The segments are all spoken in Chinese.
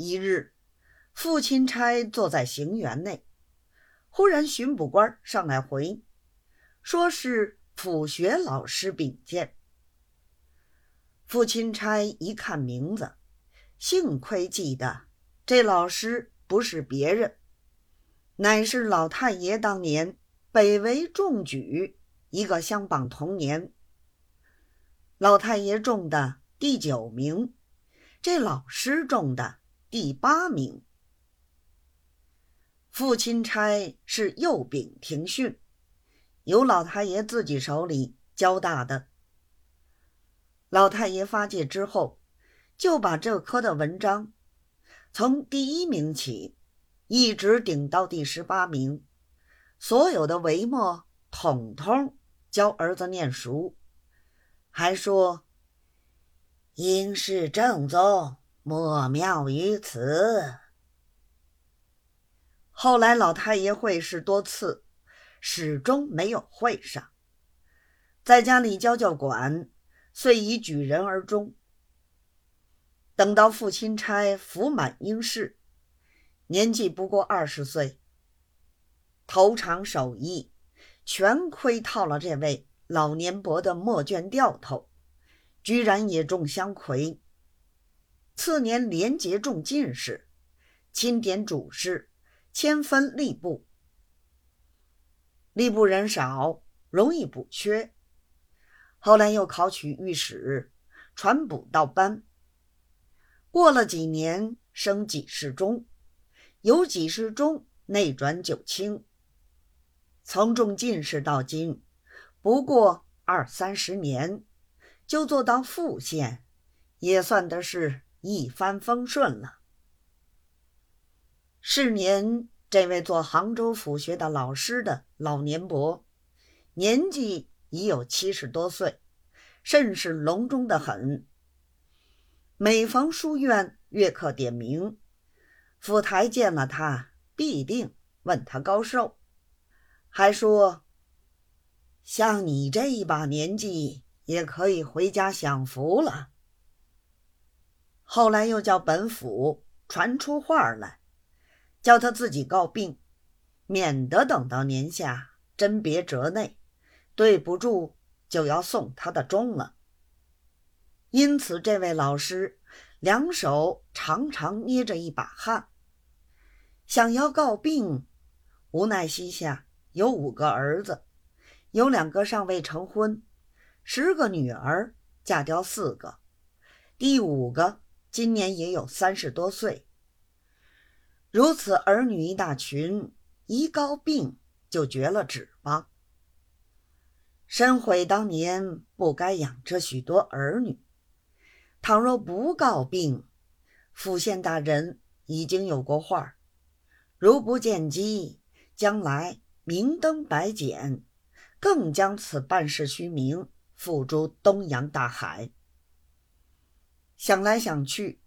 一日，父亲差坐在行辕内，忽然巡捕官上来回，说是普学老师禀见。父亲差一看名字，幸亏记得这老师不是别人，乃是老太爷当年北围中举一个相榜同年。老太爷中的第九名，这老师中的第八名。父亲差是右秉庭训，由老太爷自己手里教大的。老太爷发迹之后，就把这科的文章从第一名起，一直顶到第十八名，所有的帷幕统统教儿子念熟。还说：“应是正宗，莫妙于此。”后来老太爷会试多次，始终没有会上，在家里教教管，遂以举人而终。等到父亲差福满应试，年纪不过二十岁，头长手艺，全亏套了这位。老年伯的墨卷掉头，居然也中香魁。次年连捷中进士，钦点主事，迁分吏部。吏部人少，容易补缺。后来又考取御史，传补到班。过了几年，升给事中，由给事中内转九卿。从中进士到今。不过二三十年，就做到副县，也算得是一帆风顺了。是您，这位做杭州府学的老师的老年伯，年纪已有七十多岁，甚是隆中的很。每逢书院阅客点名，府台见了他，必定问他高寿，还说。像你这一把年纪，也可以回家享福了。后来又叫本府传出话来，叫他自己告病，免得等到年下甄别折内，对不住就要送他的终了。因此，这位老师两手常常捏着一把汗，想要告病，无奈膝下有五个儿子。有两个尚未成婚，十个女儿嫁掉四个，第五个今年也有三十多岁。如此儿女一大群，一告病就绝了指望。深悔当年不该养这许多儿女。倘若不告病，府县大人已经有过话如不见机，将来明灯白简。更将此办事虚名付诸东洋大海。想来想去，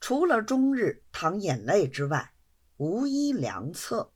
除了终日淌眼泪之外，无一良策。